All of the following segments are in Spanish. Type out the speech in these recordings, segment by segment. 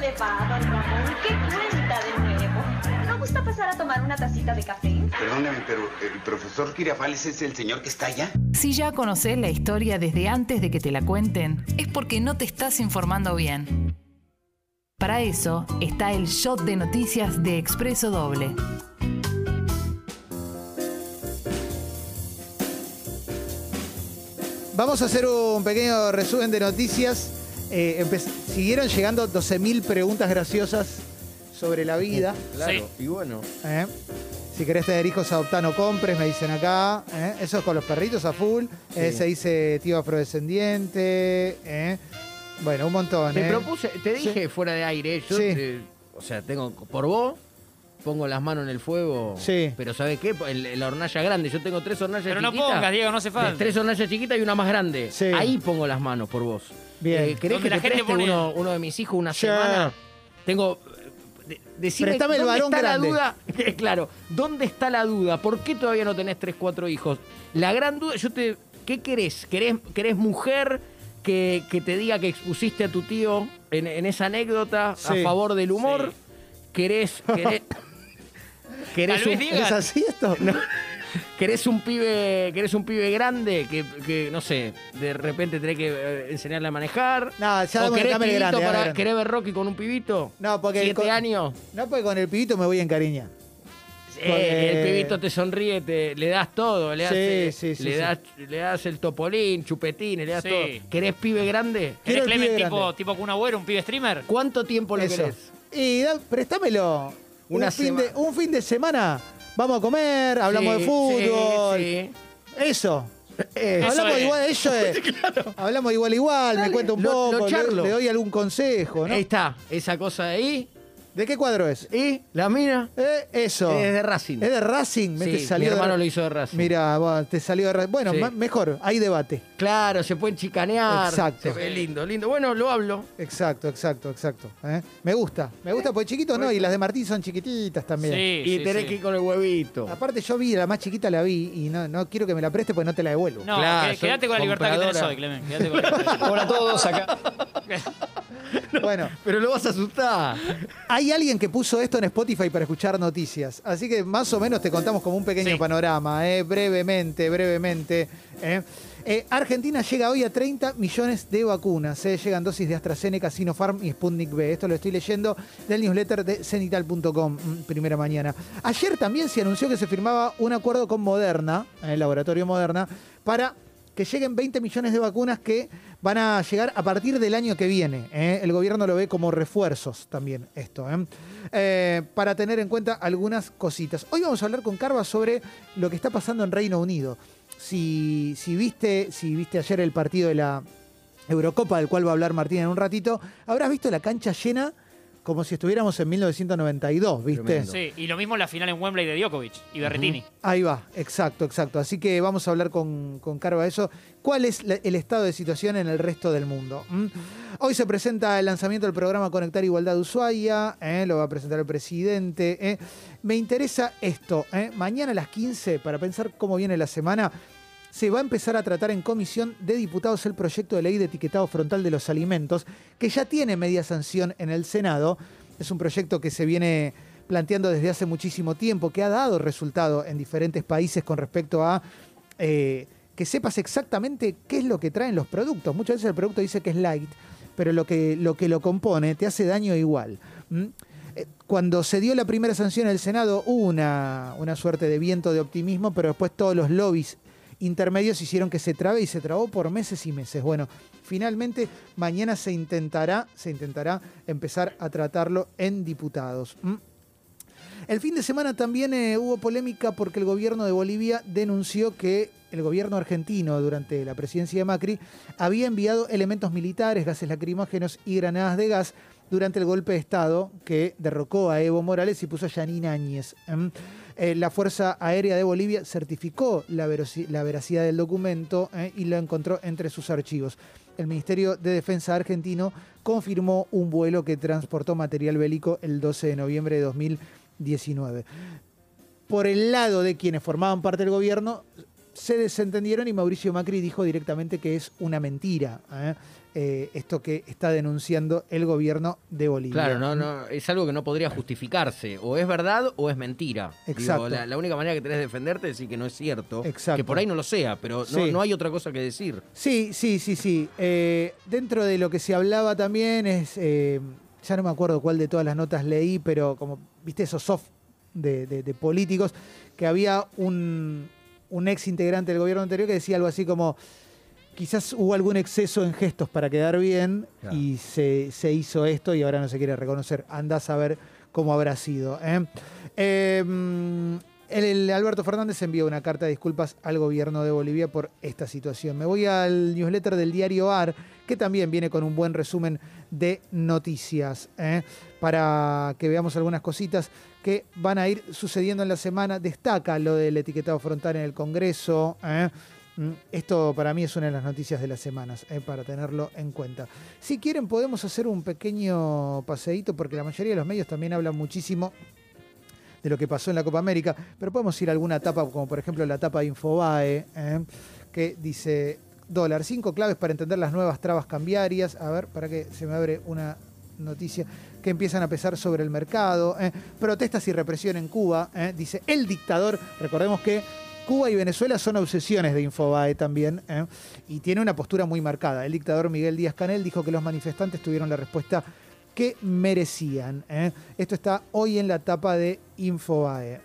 le va, don Ramón? ¿Qué cuenta de nuevo? ¿No gusta pasar a tomar una tacita de café? Perdóneme, pero el profesor Girafales es el señor que está allá. Si ya conoces la historia desde antes de que te la cuenten, es porque no te estás informando bien. Para eso está el shot de noticias de Expreso Doble. Vamos a hacer un pequeño resumen de noticias. Eh, siguieron llegando 12.000 preguntas graciosas sobre la vida. Claro, y bueno. ¿eh? Si querés tener hijos, adoptá, no compres, me dicen acá. ¿eh? Eso es con los perritos a full. Eh, Sí. se dice tío afrodescendiente. ¿eh? Bueno, un montón. Te ¿eh? propuse, te dije fuera de aire, yo, Sí. eh, o sea, tengo, por vos, pongo las manos en el fuego. Sí. Pero ¿sabes qué? El- la hornalla grande, yo tengo tres hornallas Pero no chiquitas. pongas, Diego, no hace falta. Tres hornallas chiquitas y una más grande. Sí. Ahí pongo las manos por vos. Bien. Eh, ¿Querés que la te gente pone- uno, uno de mis hijos una semana? Tengo... de- Decime, Préstame el ¿dónde varón está grande. la duda? claro, ¿dónde está la duda? ¿Por qué todavía no tenés tres, cuatro hijos? La gran duda, yo te... ¿Qué querés? ¿Querés, querés mujer que, que te diga que expusiste a tu tío en, en esa anécdota Sí. a favor del humor? Sí. ¿Querés... querés, querés vez un- ¿Es así esto? ¿Querés un pibe, querés un pibe grande que, que, no sé, de repente tenés que eh, enseñarle a manejar? No, ya ¿O querés pibito grande, dame para, grande. querés ver Rocky con un pibito? No, porque ¿Siete con- años? No, porque con el pibito me voy a encariñar. Eh, el pibito te sonríe, te, le das todo, le das, Sí, eh, sí, sí, le, sí. das, le das el topolín, chupetines, le das Sí. todo. ¿Querés pibe grande? Quiero ¿Querés el Clemen pibe tipo, grande. tipo Kun Agüero, un pibe streamer? ¿Cuánto tiempo lo Eso. querés? Y da- préstamelo. Una un, fin de, un fin de semana. Vamos a comer, hablamos Sí, de fútbol. sí. Eso. Eh, Eso hablamos es. igual, eso es. Hablamos igual igual, me cuenta un lo- poco, lo le- charlo. le, doy algún consejo, ¿no? Ahí está, esa cosa de ahí. ¿De qué cuadro es? ¿Y la mina? Eh, eso. Es de Racing. ¿Es de Racing? Me Sí, te mi salió de hermano Ra- lo hizo de Racing. Mira, vos, te salió de Racing. Bueno, Sí. mejor, hay debate. Claro, se pueden chicanear. Exacto. Se ve lindo, lindo. Bueno, lo hablo. Exacto, exacto, exacto. ¿eh? Me gusta, me gusta porque chiquitos no, y las de Martín son chiquititas también. Sí, y sí, tenés sí. que ir con el huevito. Aparte yo vi, la más chiquita la vi y no, no quiero que me la preste porque no te la devuelvo. No, Claro, que- quédate con la libertad que tenés hoy, Clemen. Quédate con la libertad. Hola a todos acá. Bueno, Pero lo vas a asustar. hay alguien que puso esto en Spotify para escuchar noticias, así que más o menos te contamos como un pequeño Sí. panorama, ¿eh? brevemente, brevemente. ¿eh? Eh, Argentina llega hoy a 30 millones de vacunas. ¿eh? Llegan dosis de AstraZeneca, Sinopharm y Sputnik B. Esto lo estoy leyendo del newsletter de cenital.com, mm, primera mañana. Ayer también se anunció que se firmaba un acuerdo con Moderna, el laboratorio Moderna, para que lleguen 20 millones de vacunas que van a llegar a partir del año que viene. ¿eh? El gobierno lo ve como refuerzos también esto, ¿eh? Eh, para tener en cuenta algunas cositas. Hoy vamos a hablar con Carva sobre lo que está pasando en Reino Unido. Si, si, viste, si viste ayer el partido de la Eurocopa, del cual va a hablar Martín en un ratito, habrás visto la cancha llena como si estuviéramos en 1992, ¿viste? Tremendo. Sí, y lo mismo en la final en Wembley de Djokovic y Berretini. Ahí va, exacto, exacto. Así que vamos a hablar con, con Carva de eso. ¿Cuál es la- el estado de situación en el resto del mundo? ¿Mm? Hoy se presenta el lanzamiento del programa Conectar Igualdad de Ushuaia, ¿eh? lo va a presentar el presidente. ¿eh? Me interesa esto, ¿eh? mañana a las 15, para pensar cómo viene la semana, se va a empezar a tratar en comisión de diputados el proyecto de ley de etiquetado frontal de los alimentos, que ya tiene media sanción en el Senado. Es un proyecto que se viene planteando desde hace muchísimo tiempo, que ha dado resultado en diferentes países con respecto a eh, que sepas exactamente qué es lo que traen los productos. Muchas veces el producto dice que es light, pero lo que lo, compone te hace daño igual. Eh, Cuando se dio la primera sanción en el Senado hubo una, una suerte de viento de optimismo, pero después todos los lobbies intermedios hicieron que se trabe y se trabó por meses y meses. Bueno, finalmente mañana se intentará, se intentará empezar a tratarlo en diputados. ¿Mm? El fin de semana también eh, hubo polémica porque el gobierno de Bolivia denunció que el gobierno argentino, durante la presidencia de Macri, había enviado elementos militares, gases lacrimógenos y granadas de gas durante el golpe de Estado que derrocó a Evo Morales y puso a Yanine Áñez. Eh, la Fuerza Aérea de Bolivia certificó la, veracidad del documento eh, y lo encontró entre sus archivos. El Ministerio de Defensa argentino confirmó un vuelo que transportó material bélico el 12 de noviembre de 2019. Por el lado de quienes formaban parte del gobierno, se desentendieron y Mauricio Macri dijo directamente que es una mentira. ¿eh? Eh, esto que está denunciando el gobierno de Bolivia. Claro, no, no, es algo que no podría justificarse. O es verdad o es mentira. Exacto. Digo, la, la única manera que tenés de defenderte es decir que no es cierto. Exacto. Que por ahí no lo sea, pero no, Sí. no hay otra cosa que decir. Sí, sí, sí, sí. Eh, dentro de lo que se hablaba también es, eh, ya no me acuerdo cuál de todas las notas leí, pero como, viste, esos soft de, de- de políticos, que había un, un ex integrante del gobierno anterior que decía algo así como, quizás hubo algún exceso en gestos para quedar bien Claro. y se, se hizo esto y ahora no se quiere reconocer. Andás a ver cómo habrá sido. ¿eh? El, el Alberto Fernández envió una carta de disculpas al gobierno de Bolivia por esta situación. Me voy al newsletter del diario AR, que también viene con un buen resumen de noticias, ¿eh? para que veamos algunas cositas que van a ir sucediendo en la semana. Destaca lo del etiquetado frontal en el Congreso. ¿eh? Mm, Esto para mí es una de las noticias de las semanas, ¿eh? para tenerlo en cuenta. Si quieren podemos hacer un pequeño paseíto, porque la mayoría de los medios también hablan muchísimo de lo que pasó en la Copa América, pero podemos ir a alguna etapa, como por ejemplo la etapa de Infobae, ¿eh? que dice dólar, cinco claves para entender las nuevas trabas cambiarias. A ver, para que se me abre una noticia que empiezan a pesar sobre el mercado. ¿eh? Protestas y represión en Cuba, ¿eh? dice el dictador. Recordemos que Cuba y Venezuela son obsesiones de Infobae también, ¿eh? y tiene una postura muy marcada. El dictador Miguel Díaz Canel dijo que los manifestantes tuvieron la respuesta que merecían. ¿eh? Esto está hoy en la tapa de Infobae.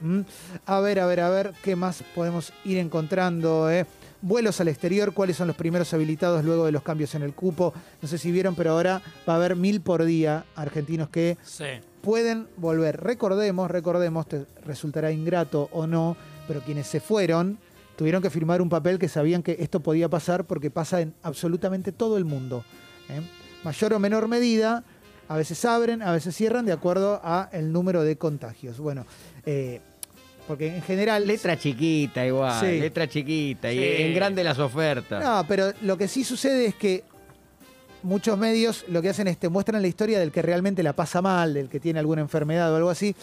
A ver, a ver, a ver, ¿qué más podemos ir encontrando? eh? Vuelos al exterior, cuáles son los primeros habilitados luego de los cambios en el cupo. No sé si vieron, pero ahora va a haber mil por día argentinos que Sí. pueden volver. Recordemos, recordemos, te resultará ingrato o no, pero quienes se fueron tuvieron que firmar un papel que sabían que esto podía pasar porque pasa en absolutamente todo el mundo. ¿eh? Mayor o menor medida, a veces abren, a veces cierran de acuerdo a el número de contagios. Bueno, eh, porque en general... Letra chiquita igual, Sí. letra chiquita y en grande las ofertas. No, pero lo que sí sucede es que muchos medios lo que hacen es te muestran la historia del que realmente la pasa mal, del que tiene alguna enfermedad o algo así,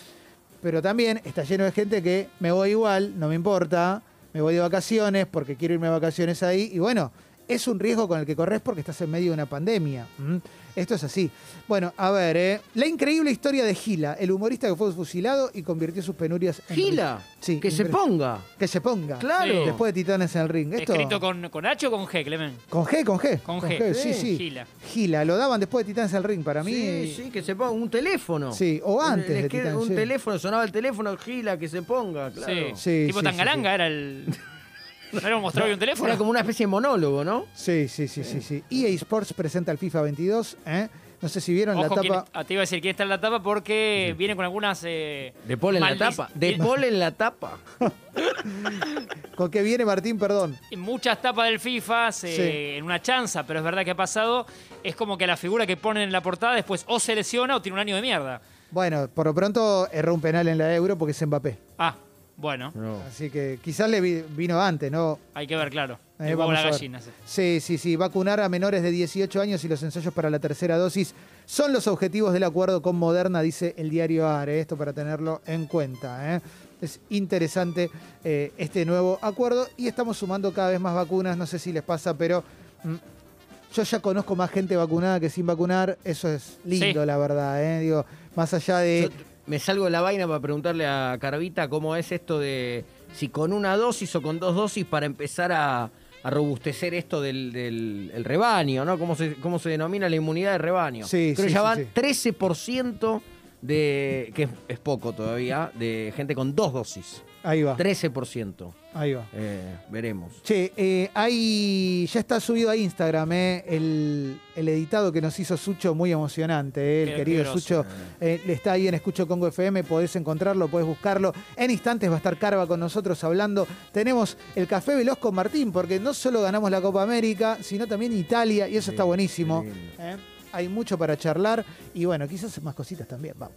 pero también está lleno de gente que me voy igual, no me importa, me voy de vacaciones porque quiero irme de vacaciones ahí y bueno, es un riesgo con el que corres porque estás en medio de una pandemia. Esto es así. Bueno, a ver, ¿eh? la increíble historia de Gila, el humorista que fue fusilado y convirtió sus penurias en... Gila, Sí, que se ponga. Que se ponga. Claro. Sí. Después de Titanes en el ring. Esto... ¿Escrito con, con H o con G, Clemen? Con G, con G. Con G. sí, sí. Gila. Gila, lo daban después de Titanes al Ring para mí. Sí, sí, que se ponga un teléfono. Sí, o antes de Titanes, Un sí. teléfono, sonaba el teléfono, Gila, que se ponga, claro. Sí. Sí, tipo sí, Tangalanga era el. ¿No era un mostrado y un teléfono? Era como una especie de monólogo, ¿no? Sí, sí, sí, sí, sí. EA Sports presenta el FIFA 22, ¿eh? No sé si vieron Ojo, la quién- tapa. ah, te iba a decir quién está en la tapa porque viene con algunas. Eh, De Paul en la tapa. De Paul en la tapa. ¿Con qué viene Martín? Perdón. en muchas tapas del FIFA, se- Sí. en una chanza, pero es verdad que ha pasado. Es como que la figura que ponen en la portada después o se lesiona o tiene un año de mierda. Bueno, por lo pronto erró un penal en la Euro porque es Mbappé. Ah, bueno, No. Así que quizás le vi- vino antes, ¿no? hay que ver, claro. Eh, El huevo vamos la a ver. gallina. sí. Sí, sí, sí. Vacunar a menores de 18 años y los ensayos para la tercera dosis son los objetivos del acuerdo con Moderna, dice el diario ARE. Esto para tenerlo en cuenta. ¿eh? Es interesante eh, este nuevo acuerdo y estamos sumando cada vez más vacunas. No sé si les pasa, pero mm, yo ya conozco más gente vacunada que sin vacunar. Eso es lindo, Sí. la verdad. ¿eh? Digo, más allá de. Yo me salgo de la vaina para preguntarle a Carvita cómo es esto de si con una dosis o con dos dosis para empezar a, a robustecer esto del, del- el rebaño, ¿no? ¿Cómo se, ¿Cómo se denomina la inmunidad de rebaño? Sí, Creo sí, que ya van sí. 13% de, que es, es poco todavía, de gente con dos dosis. Ahí va. 13%. Ahí va. Eh, veremos. Che, eh, hay, ya está subido a Instagram eh, el, el editado que nos hizo Sucho, muy emocionante. eh, el Qué- querido grosso. Sucho eh, está ahí en Escucho Congo FM, podés encontrarlo, podés buscarlo. En instantes va a estar Carva con nosotros hablando. Tenemos el Café Veloz con Martín, porque no solo ganamos la Copa América, sino también Italia, y eso Sí, está buenísimo. eh. Hay mucho para charlar y bueno, quizás más cositas también. Vamos.